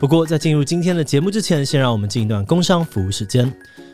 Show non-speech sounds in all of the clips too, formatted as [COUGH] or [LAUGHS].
不过，在进入今天的节目之前，先让我们进一段工商服务时间。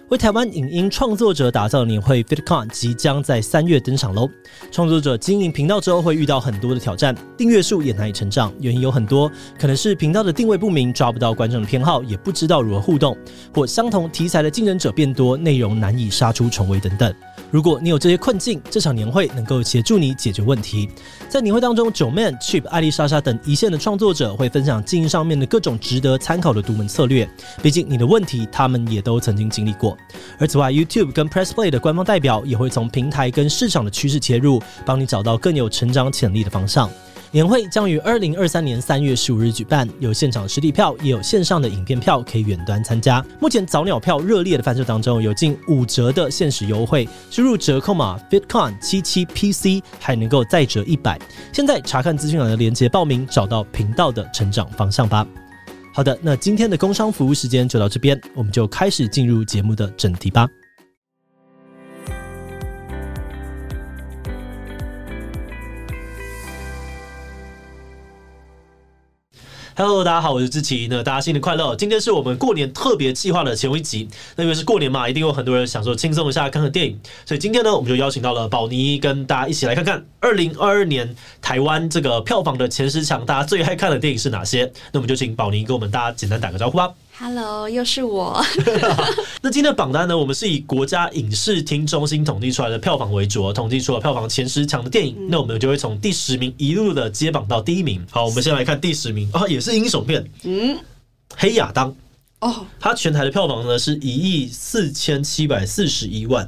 为台湾影音创作者打造的年会 FitCon 即将在三月登场喽！创作者经营频道之后会遇到很多的挑战，订阅数也难以成长，原因有很多，可能是频道的定位不明，抓不到观众的偏好，也不知道如何互动，或相同题材的竞争者变多，内容难以杀出重围等等。如果你有这些困境，这场年会能够协助你解决问题。在年会当中九 man、Chip、艾丽莎莎等一线的创作者会分享经营上面的各种值得参考的独门策略。毕竟你的问题，他们也都曾经经历过。而此外，YouTube 跟 Press Play 的官方代表也会从平台跟市场的趋势切入，帮你找到更有成长潜力的方向。年会将于二零二三年三月十五日举办，有现场实体票，也有线上的影片票可以远端参加。目前早鸟票热烈的贩售当中，有近五折的限时优惠，输入折扣码 FitCon 七七 PC 还能够再折一百。现在查看资讯栏的链接报名，找到频道的成长方向吧。好的，那今天的工商服务时间就到这边，我们就开始进入节目的正题吧。Hello，大家好，我是志奇。那大家新年快乐！今天是我们过年特别计划的前一集。那因为是过年嘛，一定有很多人想说轻松一下看看电影，所以今天呢，我们就邀请到了宝妮，跟大家一起来看看二零二二年台湾这个票房的前十强，大家最爱看的电影是哪些？那我们就请宝妮跟我们大家简单打个招呼吧。Hello，又是我。[LAUGHS] 那今天的榜单呢，我们是以国家影视厅中心统计出来的票房为主，统计出了票房前十强的电影。嗯、那我们就会从第十名一路的接榜到第一名。好，我们先来看第十名啊，也是英雄片。嗯，黑亚当。哦，它全台的票房呢是一亿四千七百四十一万。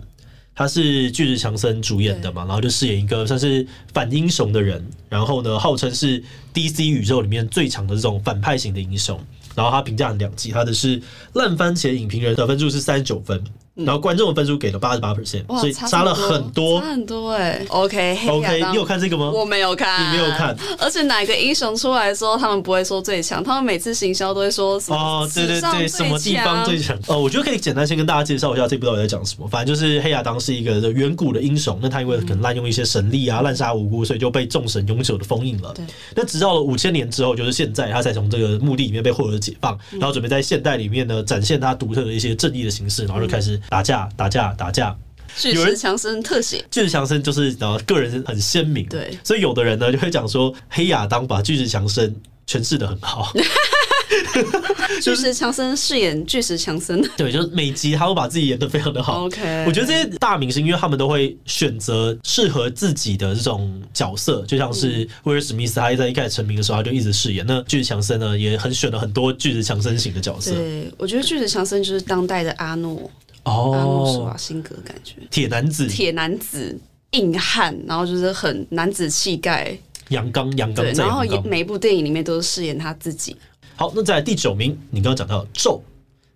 他是巨石强森主演的嘛，然后就饰演一个算是反英雄的人，然后呢，号称是 DC 宇宙里面最强的这种反派型的英雄。然后他评价很两极，他的是烂番茄影评人得分数是三十九分。然后观众的分数给了八十八 percent，所以差了很多，差很多哎。OK，OK，你有看这个吗？我没有看，你没有看。而且哪个英雄出来的时候，他们不会说最强，他们每次行销都会说哦，对对对，什么地方最强？哦，我觉得可以简单先跟大家介绍一下这部到底在讲什么。反正就是黑亚当是一个远古的英雄，那他因为可能滥用一些神力啊，滥杀无辜，所以就被众神永久的封印了。对。那直到了五千年之后，就是现在，他才从这个墓地里面被获得解放，然后准备在现代里面呢展现他独特的一些正义的形式，然后就开始打架，打架。打架，巨石强森特写，巨石强森就是然后个人很鲜明，对，所以有的人呢就会讲说黑亚当把巨石强森诠释的很好，[LAUGHS] [LAUGHS] 巨石强森饰演巨石强森，对，就是每集他都把自己演的非常的好。OK，我觉得这些大明星，因为他们都会选择适合自己的这种角色，就像是威尔史密斯，他在一开始成名的时候他就一直饰演。那巨石强森呢，也很选了很多巨石强森型的角色。对，我觉得巨石强森就是当代的阿诺。哦，阿诺施瓦辛格感觉铁男子，铁男子硬汉，然后就是很男子气概，阳刚阳刚。对，然后每一部电影里面都是饰演他自己。好，那在第九名，你刚刚讲到咒，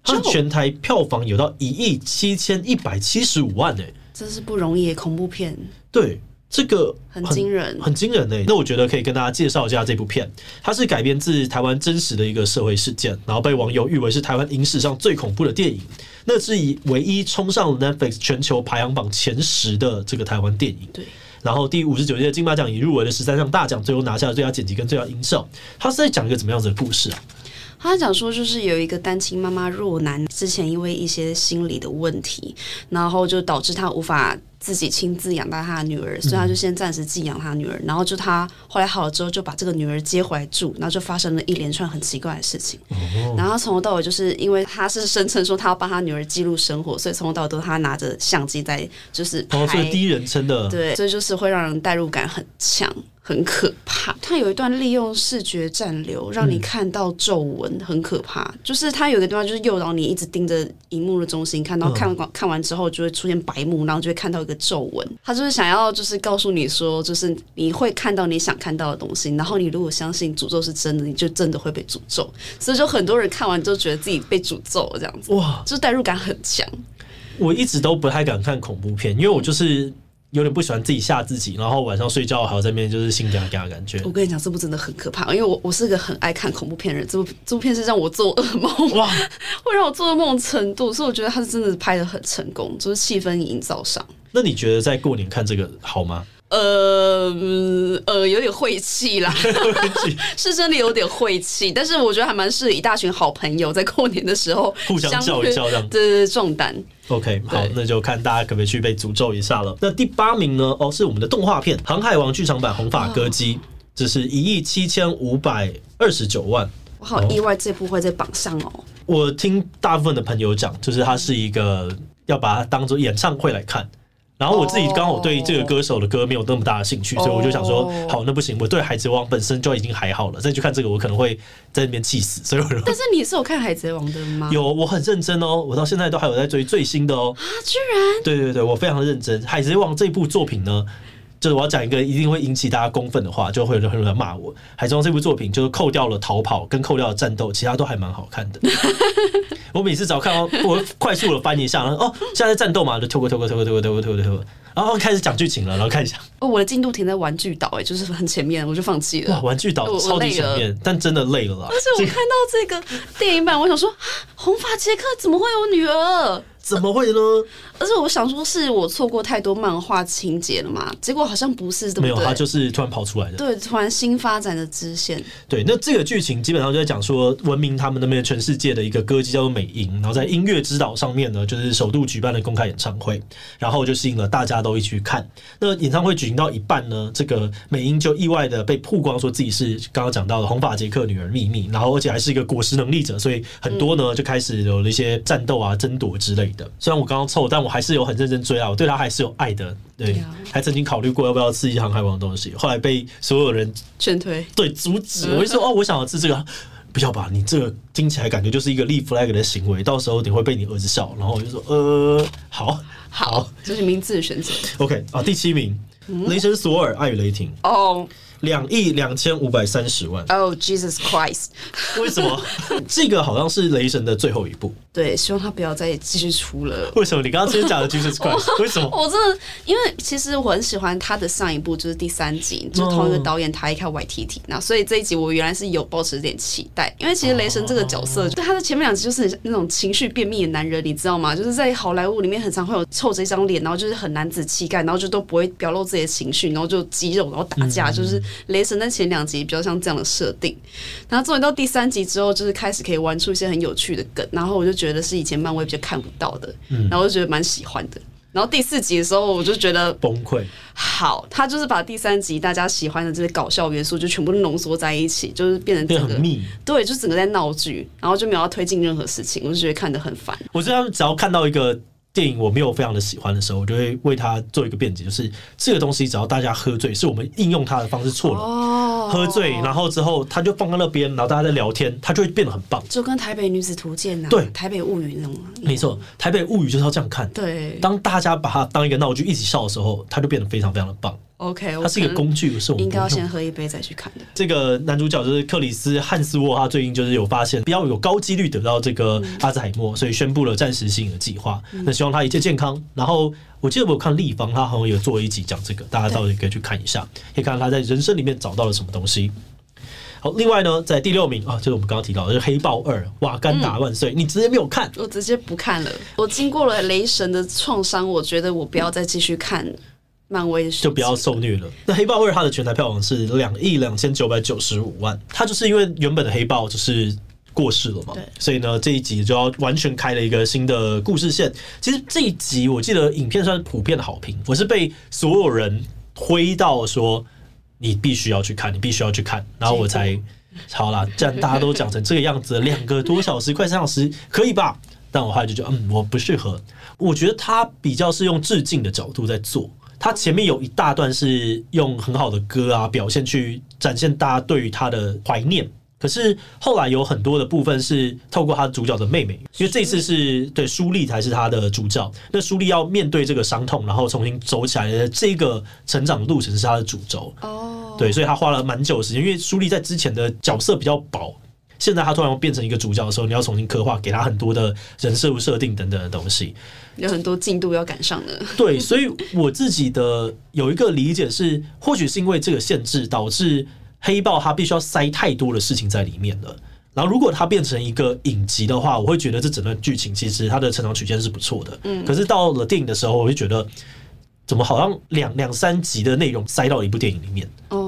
它全台票房有到一亿七千一百七十五万诶，真是不容易，恐怖片。对。这个很惊人，很惊人诶、欸。那我觉得可以跟大家介绍一下这部片，它是改编自台湾真实的一个社会事件，然后被网友誉为是台湾影史上最恐怖的电影。那是以唯一冲上 Netflix 全球排行榜前十的这个台湾电影。对。然后第五十九届金马奖已入围了十三项大奖，最后拿下了最佳剪辑跟最佳音效。它是在讲一个怎么样子的故事啊？他讲说，就是有一个单亲妈妈若男，之前因为一些心理的问题，然后就导致他无法。自己亲自养大他的女儿，所以他就先暂时寄养他女儿。然后就他后来好了之后，就把这个女儿接回来住，然后就发生了一连串很奇怪的事情。然后从头到尾，就是因为他是声称说他要帮他女儿记录生活，所以从头到尾都他拿着相机在就是拍。哦，所以第一人称的。对，所以就是会让人代入感很强。很可怕，他有一段利用视觉暂留，让你看到皱纹，很可怕。就是他有一个地方，就是诱导你一直盯着荧幕的中心看，到看完看完之后就会出现白幕，然后就会看到一个皱纹。他就是想要，就是告诉你说，就是你会看到你想看到的东西，然后你如果相信诅咒是真的，你就真的会被诅咒。所以就很多人看完之后觉得自己被诅咒了，这样子哇，就是代入感很强。我一直都不太敢看恐怖片，因为我就是。有点不喜欢自己吓自己，然后晚上睡觉还要在那边就是心惊惊的感觉。我跟你讲，这部真的很可怕，因为我我是个很爱看恐怖片的人，这部这部片是让我做噩梦，哇，[LAUGHS] 会让我做噩梦的程度，所以我觉得他是真的拍的很成功，就是气氛营造上。那你觉得在过年看这个好吗？呃呃，有点晦气啦 [LAUGHS] [LAUGHS] 是真的有点晦气，但是我觉得还蛮适合一大群好朋友在过年的时候互相叫一叫这样，对对对，壮胆。OK，好，那就看大家可不可以去被诅咒一下了。那第八名呢？哦，是我们的动画片《航海王》剧场版《红发歌姬》，这是一亿七千五百二十九万。我好意外，这部会在榜上哦。我听大部分的朋友讲，就是它是一个要把它当做演唱会来看。然后我自己刚好对这个歌手的歌没有那么大的兴趣，所以我就想说，好，那不行，我对《海贼王》本身就已经还好了，再去看这个，我可能会在那边气死。所以我，但是你是有看《海贼王》的吗？有，我很认真哦，我到现在都还有在追最新的哦。啊，居然！对对对，我非常认真，《海贼王》这部作品呢。就是我要讲一个一定会引起大家公愤的话，就会有很多人骂我。《海贼王》这部作品就是扣掉了逃跑跟扣掉了战斗，其他都还蛮好看的。[LAUGHS] 我每次只要看到我快速的翻一下，然后哦，现在在战斗嘛，就跳过跳过跳过跳过跳过跳过跳过，然后开始讲剧情了，然后看一下。哦，我的进度停在玩具岛，哎，就是很前面，我就放弃了。哇，玩具岛超级前面，但真的累了啦。而且我看到这个电影版，我想说，红发杰克怎么会有女儿？怎么会呢？而且我想说，是我错过太多漫画情节了嘛？结果好像不是，对不对？没有，他就是突然跑出来的。对，突然新发展的支线。对，那这个剧情基本上就在讲说，文明他们那边全世界的一个歌姬叫做美英，然后在音乐之岛上面呢，就是首度举办了公开演唱会，然后就吸引了大家都一起去看。那演唱会举行到一半呢，这个美英就意外的被曝光，说自己是刚刚讲到的红发杰克女儿秘密，然后而且还是一个果实能力者，所以很多呢就开始有了一些战斗啊、争夺之类的。虽然我刚刚凑，但我还是有很认真追啊，我对他还是有爱的。对，还曾经考虑过要不要吃一航海王的东西，后来被所有人劝退，对，阻止。我就说哦，我想要吃这个，不要吧，你这个听起来感觉就是一个立 flag 的行为，到时候你会被你儿子笑。然后我就说呃，好，好，这是名字的选择。OK 啊，第七名，嗯、雷神索尔爱与雷霆哦。两亿两千五百三十万。Oh Jesus Christ！为什么？[LAUGHS] 这个好像是雷神的最后一部。对，希望他不要再继续出了。为什么？你刚刚先讲的 Jesus [LAUGHS] Christ？为什么？我真的，因为其实我很喜欢他的上一部，就是第三集，就是同一个导演他一开 YTT，那所以这一集我原来是有抱持点期待。因为其实雷神这个角色，对他的前面两集就是那种情绪便秘的男人，你知道吗？就是在好莱坞里面很常会有臭着一张脸，然后就是很男子气概，然后就都不会表露自己的情绪，然后就肌肉，然后打架，就是。雷神在前两集比较像这样的设定，然后终于到第三集之后，就是开始可以玩出一些很有趣的梗，然后我就觉得是以前漫威比较看不到的，然后我就觉得蛮喜欢的。然后第四集的时候，我就觉得崩溃。好，他就是把第三集大家喜欢的这些搞笑元素就全部浓缩在一起，就是变成整个密，对，就整个在闹剧，然后就没有要推进任何事情，我就觉得看得很烦。我觉得只要看到一个。电影我没有非常的喜欢的时候，我就会为他做一个辩解，就是这个东西只要大家喝醉，是我们应用它的方式错了。哦，喝醉，然后之后他就放在那边，然后大家在聊天，它就会变得很棒。就跟《台北女子图鉴》啊，对，《台北物语》那种。没错，《台北物语》就是要这样看。对，当大家把它当一个闹剧一起笑的时候，它就变得非常非常的棒。OK，它是一个工具，不是我们应该要先喝一杯再去看的。这个男主角就是克里斯汉斯沃，他最近就是有发现，比较有高几率得到这个阿兹海默，所以宣布了暂时性的计划。那希望他一切健康。然后我记得我有看立方，他好像有做一集讲这个，大家到底可以去看一下，可以看看他在人生里面找到了什么东西。好，另外呢，在第六名啊，就是我们刚刚提到的，就是《黑豹二》，瓦干达万岁！你直接没有看？我直接不看了。我经过了雷神的创伤，我觉得我不要再继续看。漫威就不要受虐了。那黑豹二它的全台票房是两亿两千九百九十五万，它就是因为原本的黑豹就是过世了嘛，所以呢这一集就要完全开了一个新的故事线。其实这一集我记得影片算是普遍的好评，我是被所有人推到说你必须要去看，你必须要去看，然后我才好啦。既然大家都讲成这个样子，两个多小时快三小时可以吧？但我后来就觉得嗯，我不适合。我觉得他比较是用致敬的角度在做。他前面有一大段是用很好的歌啊表现去展现大家对于他的怀念，可是后来有很多的部分是透过他主角的妹妹，因为这次是对舒丽才是他的主角，那舒丽要面对这个伤痛，然后重新走起来的这个成长路程是他的主轴哦，对，所以他花了蛮久的时间，因为舒丽在之前的角色比较薄。现在他突然变成一个主角的时候，你要重新刻画，给他很多的人设设定等等的东西，有很多进度要赶上的。对，所以我自己的有一个理解是，或许是因为这个限制导致黑豹它必须要塞太多的事情在里面了。然后如果它变成一个影集的话，我会觉得这整段剧情其实它的成长曲线是不错的。嗯，可是到了电影的时候，我会觉得。怎么好像两两三集的内容塞到一部电影里面？哦，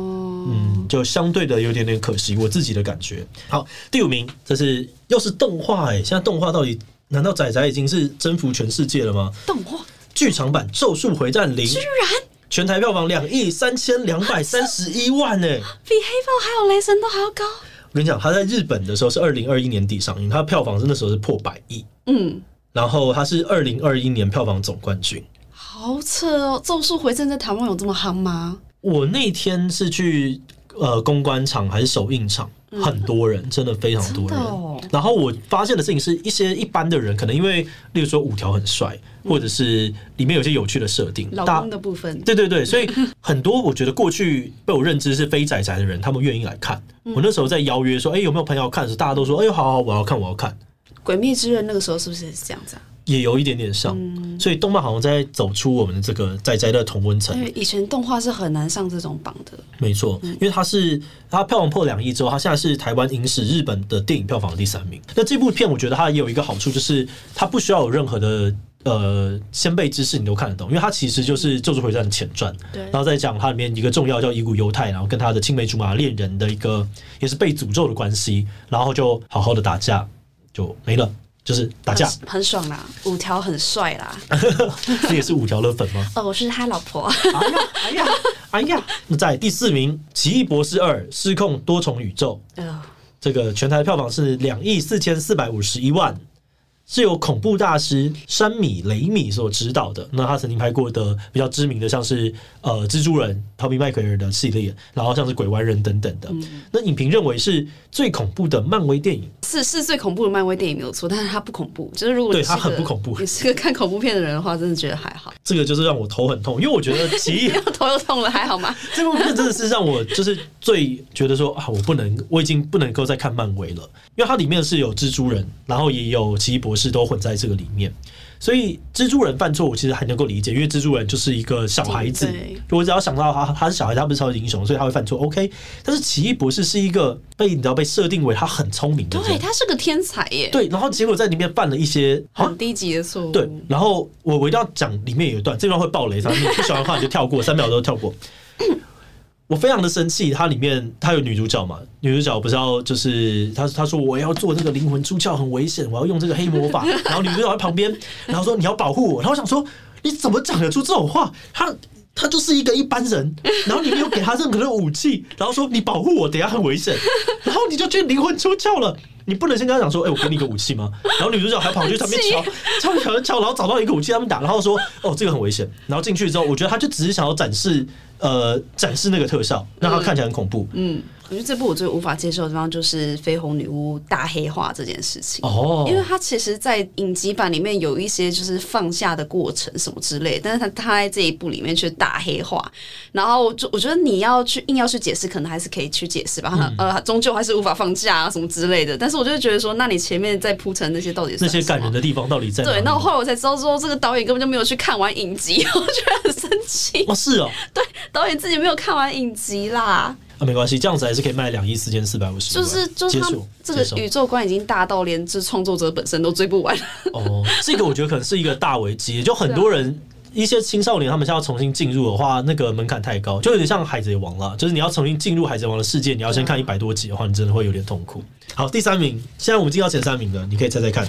嗯，就相对的有点点可惜，我自己的感觉。好，第五名，这是又是动画哎，现在动画到底难道仔仔已经是征服全世界了吗？动画剧场版《咒术回战零》居然全台票房两亿三千两百三十一万哎，比黑豹还有雷神都还要高。我跟你讲，他在日本的时候是二零二一年底上映，他的票房是那时候是破百亿，嗯，然后他是二零二一年票房总冠军。好扯哦！咒术回战在台湾有这么夯吗？我那天是去呃公关场还是首映场，嗯、很多人，真的非常多人。哦、然后我发现的事情是一些一般的人，可能因为例如说五条很帅，嗯、或者是里面有些有趣的设定，老公的部分，对对对，所以 [LAUGHS] 很多我觉得过去被我认知是非仔仔的人，他们愿意来看。嗯、我那时候在邀约说，哎、欸，有没有朋友要看的时候，大家都说，哎呦，好好，我要看，我要看。鬼灭之刃那个时候是不是也是这样子啊？也有一点点像，嗯、所以动漫好像在走出我们的这个宅宅的同温层。因为以前动画是很难上这种榜的，没错，因为它是它票房破两亿之后，它现在是台湾影史日本的电影票房的第三名。那这部片我觉得它也有一个好处，就是它不需要有任何的呃先辈知识，你都看得懂，因为它其实就是《咒术回战》的前传，对，然后再讲它里面一个重要叫乙骨犹太，然后跟他的青梅竹马恋人的一个也是被诅咒的关系，然后就好好的打架就没了。就是打架很，很爽啦，五条很帅啦，[LAUGHS] 这也是五条的粉吗？[LAUGHS] 哦，我是他老婆。哎呀，哎呀，哎呀！那在第四名，《奇异博士二：失控多重宇宙》，呃，这个全台票房是两亿四千四百五十一万。是由恐怖大师山米雷米所指导的。那他曾经拍过的比较知名的，像是呃蜘蛛人、逃避麦奎尔的系列，然后像是鬼玩人等等的。嗯、那影评认为是最恐怖的漫威电影，是是最恐怖的漫威电影没有错，但是它不恐怖。就是如果对它很不恐怖，你是个看恐怖片的人的话，真的觉得还好。这个就是让我头很痛，因为我觉得奇异 [LAUGHS] 头又痛了，还好吗？[LAUGHS] 这部片真的是让我就是最觉得说啊，我不能，我已经不能够再看漫威了，因为它里面是有蜘蛛人，然后也有奇异博士都混在这个里面，所以蜘蛛人犯错，我其实还能够理解，因为蜘蛛人就是一个小孩子，我只要想到他他是小孩，他不是超级英雄，所以他会犯错。OK，但是奇异博士是一个被你知道被设定为他很聪明的，对，他是个天才耶。对，然后结果在里面犯了一些很低级的错误。对，然后我我一定要讲里面有一段，这段会爆雷，他你不喜欢的话你就跳过，三秒钟跳过。我非常的生气，它里面它有女主角嘛？女主角不是要就是她她说我要做这个灵魂出窍很危险，我要用这个黑魔法。然后女主角在旁边，然后说你要保护我。然后我想说你怎么讲得出这种话？她她就是一个一般人，然后你没有给她任何的武器，然后说你保护我，等下很危险。然后你就去灵魂出窍了，你不能先跟她讲说，哎、欸，我给你一个武器吗？然后女主角还跑去旁边 [LAUGHS] 敲敲敲敲，然后找到一个武器他们打，然后说哦这个很危险。然后进去之后，我觉得她就只是想要展示。呃，展示那个特效，让它看起来很恐怖。嗯。嗯我觉得这部我最无法接受的地方就是绯红女巫大黑化这件事情哦，因为它其实，在影集版里面有一些就是放下的过程什么之类，但是它它在这一部里面却大黑化，然后就我觉得你要去硬要去解释，可能还是可以去解释吧，嗯、呃，终究还是无法放假啊什么之类的。但是我就觉得说，那你前面在铺陈那些到底是那些感人的地方到底在？对，那我后来我才知道说，这个导演根本就没有去看完影集，[LAUGHS] 我觉得很生气。哦，是哦，对，导演自己没有看完影集啦。啊，没关系，这样子还是可以卖两亿四千四百五十。就是就是他这个宇宙观已经大到连这创作者本身都追不完。哦，这个我觉得可能是一个大危机，就很多人一些青少年他们现在要重新进入的话，那个门槛太高，就有点像海贼王了。就是你要重新进入海贼王的世界，你要先看一百多集的话，你真的会有点痛苦。好，第三名，现在我们进到前三名的，你可以猜猜看，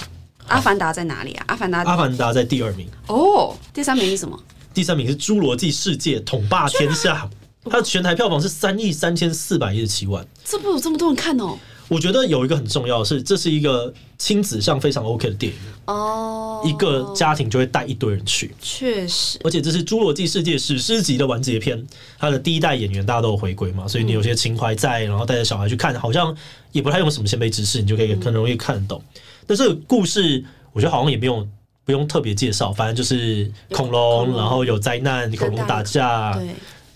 阿凡达在哪里啊？阿凡达，阿凡达在第二名。哦，第三名是什么？第三名是《侏罗纪世界》统霸天下。它的全台票房是三亿三千四百一十七万，这部有这么多人看哦。我觉得有一个很重要的是，这是一个亲子向非常 OK 的电影哦。一个家庭就会带一堆人去，确实。而且这是《侏罗纪世界》史诗级的完结篇，它的第一代演员大家都有回归嘛，所以你有些情怀在，然后带着小孩去看，好像也不太用什么先辈知识，你就可以很容易看得懂。但这个故事，我觉得好像也不用不用特别介绍，反正就是恐龙，然后有灾难，恐龙打架，对。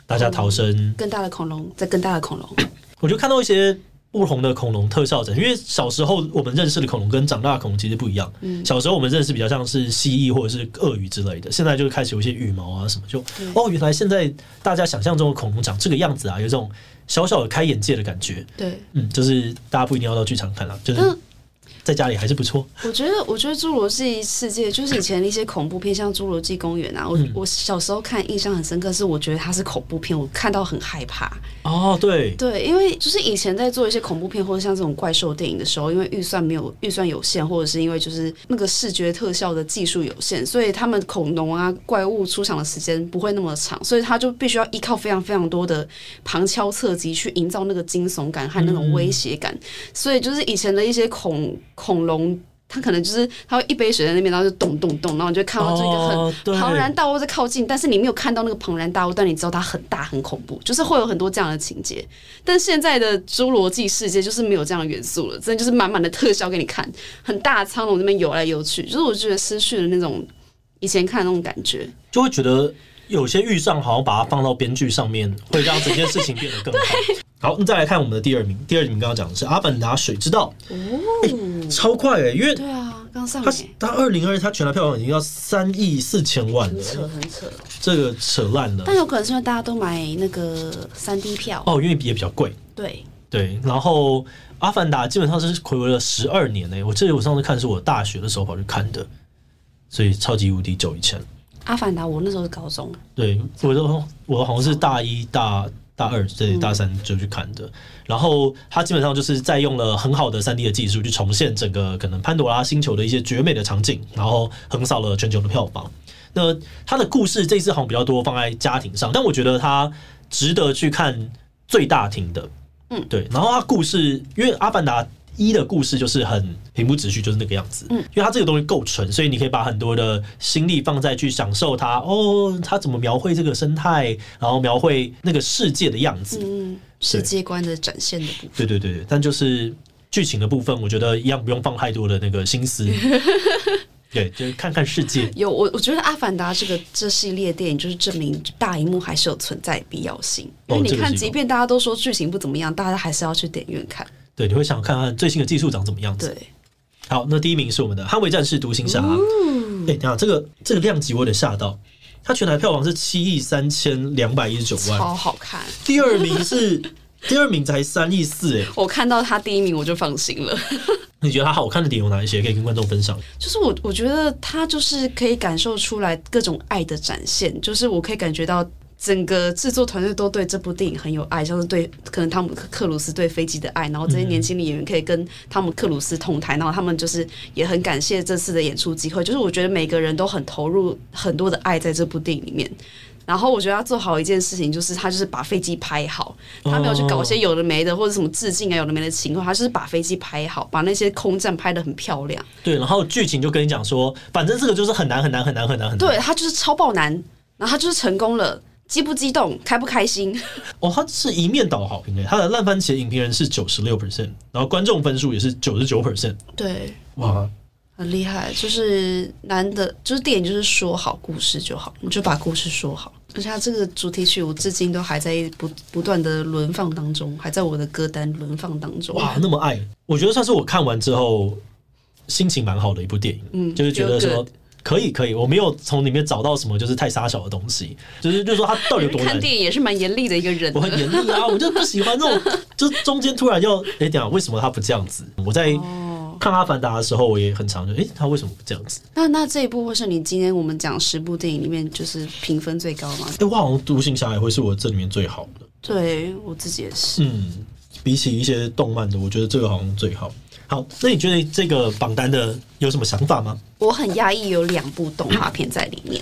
大家逃生，更大的恐龙，再更大的恐龙。[COUGHS] 我就看到一些不同的恐龙特效展，因为小时候我们认识的恐龙跟长大的恐龙其实不一样。嗯，小时候我们认识比较像是蜥蜴或者是鳄鱼之类的，现在就开始有一些羽毛啊什么，就哦，原来现在大家想象中的恐龙长这个样子啊，有这种小小的开眼界的感觉。对，嗯，就是大家不一定要到剧场看了，就是。在家里还是不错。我觉得，我觉得《侏罗纪世界》就是以前的一些恐怖片，像《侏罗纪公园》啊，我、嗯、我小时候看印象很深刻，是我觉得它是恐怖片，我看到很害怕。哦，对对，因为就是以前在做一些恐怖片或者像这种怪兽电影的时候，因为预算没有预算有限，或者是因为就是那个视觉特效的技术有限，所以他们恐龙啊怪物出场的时间不会那么长，所以他就必须要依靠非常非常多的旁敲侧击去营造那个惊悚感和那种威胁感，嗯、所以就是以前的一些恐恐龙。它可能就是它会一杯水在那边，然后就咚咚咚，然后你就看到这个很庞然大物在靠近，但是你没有看到那个庞然大物，但你知道它很大很恐怖，就是会有很多这样的情节。但现在的侏罗纪世界就是没有这样的元素了，真的就是满满的特效给你看，很大的苍龙那边游来游去，就是我觉得失去了那种以前看的那种感觉，就会觉得有些预算好像把它放到编剧上面，会让整件事情变得更好。[LAUGHS] 好，那再来看我们的第二名。第二名刚刚讲的是《阿凡达：水之道》哦，欸，超快哎，欸，因为对啊，刚上它它二零二一他全台票房已经要三亿四千万了，很扯很扯，这个扯烂了。但有可能是因为大家都买那个三 D 票哦，因为也比较贵。对对，然后《阿凡达》基本上是回违了十二年呢，欸。我记得我上次看是我大学的时候跑去看的，所以超级无敌久以前。《阿凡达》我那时候是高中，对，我都我好像是大一大。大二对大三就去看的，嗯、然后他基本上就是在用了很好的三 D 的技术去重现整个可能潘多拉星球的一些绝美的场景，然后横扫了全球的票房。那他的故事这一次好像比较多放在家庭上，但我觉得他值得去看最大庭的，嗯，对。然后他故事因为阿凡达。一的故事就是很平铺直叙，就是那个样子。嗯，因为它这个东西够纯，所以你可以把很多的心力放在去享受它。哦，它怎么描绘这个生态，然后描绘那个世界的样子。嗯，世界观的展现的部分。对对对，但就是剧情的部分，我觉得一样不用放太多的那个心思。[LAUGHS] 对，就是看看世界。有我，我觉得《阿凡达》这个这系列电影，就是证明大荧幕还是有存在必要性。因为你看，即便大家都说剧情不怎么样，大家还是要去电影院看。对，你会想看看最新的技术长怎么样子？对，好，那第一名是我们的《捍卫战士：独行侠》。哎，等下这个这个量级我有点吓到，它全台票房是七亿三千两百一十九万，超好看。第二名是第二名才三亿四，哎，我看到他第一名我就放心了。[LAUGHS] 你觉得他好看的点有哪一些？可以跟观众分享？就是我我觉得他就是可以感受出来各种爱的展现，就是我可以感觉到。整个制作团队都对这部电影很有爱，像是对可能汤姆克鲁斯对飞机的爱，然后这些年轻的演员可以跟汤姆克鲁斯同台，然后他们就是也很感谢这次的演出机会。就是我觉得每个人都很投入很多的爱在这部电影里面。然后我觉得他做好一件事情，就是他就是把飞机拍好，他没有去搞一些有的没的或者什么致敬啊有的没的情况，他就是把飞机拍好，把那些空战拍得很漂亮。对，然后剧情就跟你讲说，反正这个就是很难很难很难很难很难。对，他就是超爆难，然后他就是成功了。激不激动，开不开心？[LAUGHS] 哦，他是一面倒好评诶，他的烂番茄影评人是九十六 percent，然后观众分数也是九十九 percent。对，哇，很厉害，就是难得，就是电影就是说好故事就好，你就把故事说好。而且他这个主题曲，我至今都还在不不断的轮放当中，还在我的歌单轮放当中。哇，那么爱，我觉得算是我看完之后心情蛮好的一部电影，嗯，就是觉得说。可以可以，我没有从里面找到什么就是太杀小的东西，就是就是说他到底有多难。看电影也是蛮严厉的一个人，我很严厉啊，我就不喜欢这种，就中间突然要哎，等下为什么他不这样子？我在看《阿凡达》的时候，我也很常就哎，他为什么不这样子？那那这一部会是你今天我们讲十部电影里面就是评分最高吗？哎，我好像《独行侠》也会是我这里面最好的。对我自己也是，嗯，比起一些动漫的，我觉得这个好像最好。好，那你觉得这个榜单的有什么想法吗？我很压抑，有两部动画片在里面。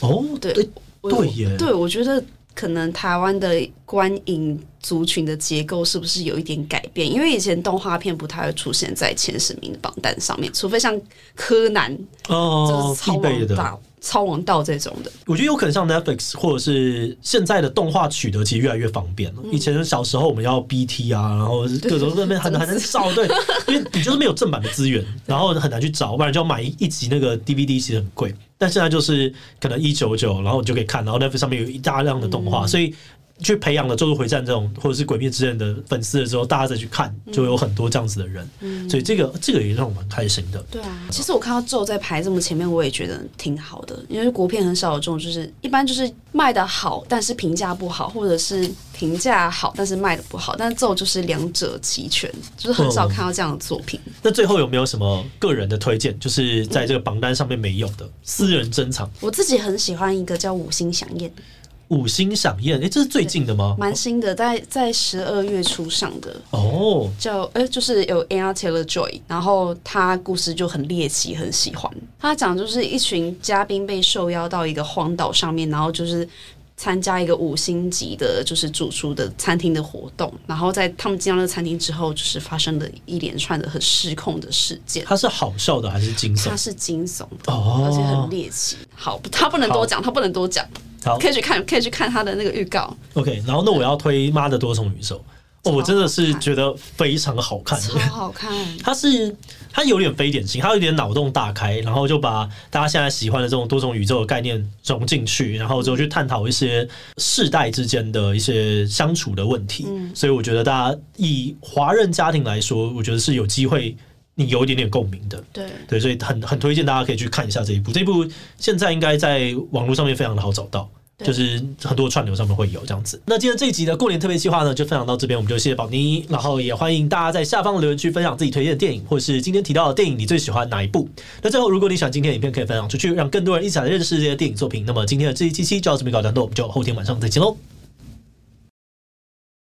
哦，对，对，对耶，对，我觉得可能台湾的观影族群的结构是不是有一点改变？因为以前动画片不太会出现在前十名的榜单上面，除非像柯南哦，必备的。超王道这种的，我觉得有可能像 Netflix 或者是现在的动画取得其实越来越方便了。嗯、以前小时候我们要 BT 啊，然后各种各边很难很难找，对，因为你就是没有正版的资源，[LAUGHS] 然后很难去找，不然就要买一集那个 DVD，其实很贵。但现在就是可能一九九，然后你就可以看，然后 Netflix 上面有一大量的动画，嗯、所以去培养了《咒术回战》这种或者是《鬼灭之刃》的粉丝的时候，大家再去看，就有很多这样子的人，嗯、所以这个这个也让我蛮开心的。对啊，其实我看到咒在排这么前面，我也觉得挺好的，因为国片很少有这种，就是一般就是卖的好，但是评价不好，或者是评价好，但是卖的不好，但是咒就是两者齐全，就是很少看到这样的作品。嗯、那最后有没有什么个人的推荐，就是在这个榜单上面没有的、嗯、私人珍藏？我自己很喜欢一个叫《五星响宴》。五星响宴，哎、欸，这是最近的吗？蛮新的，在在十二月初上的哦。叫哎、欸，就是有 Anya Taylor-Joy，然后他故事就很猎奇，很喜欢。他讲就是一群嘉宾被受邀到一个荒岛上面，然后就是参加一个五星级的，就是主厨的餐厅的活动。然后在他们进到那个餐厅之后，就是发生了一连串的很失控的事件。它是好笑的还是惊悚？它是惊悚的，哦，而且很猎奇。好，他不能多讲，他不能多讲。好，可以去看，可以去看他的那个预告。OK，然后那我要推《妈的多重宇宙》哦，我真的是觉得非常好看，超好看。它是它有点非典型，它有点脑洞大开，然后就把大家现在喜欢的这种多重宇宙的概念融进去，然后之后去探讨一些世代之间的一些相处的问题。嗯，所以我觉得大家以华人家庭来说，我觉得是有机会。你有一点点共鸣的，对对，所以很很推荐大家可以去看一下这一部。这一部现在应该在网络上面非常的好找到，就是很多串流上面会有这样子。那今天这一集的过年特别计划呢，就分享到这边，我们就谢谢宝妮，然后也欢迎大家在下方留言区分享自己推荐的电影，或是今天提到的电影你最喜欢哪一部。那最后，如果你喜欢今天的影片，可以分享出去，让更多人一起来认识这些电影作品。那么今天的这一期期就要这边告一段落，我们就后天晚上再见喽。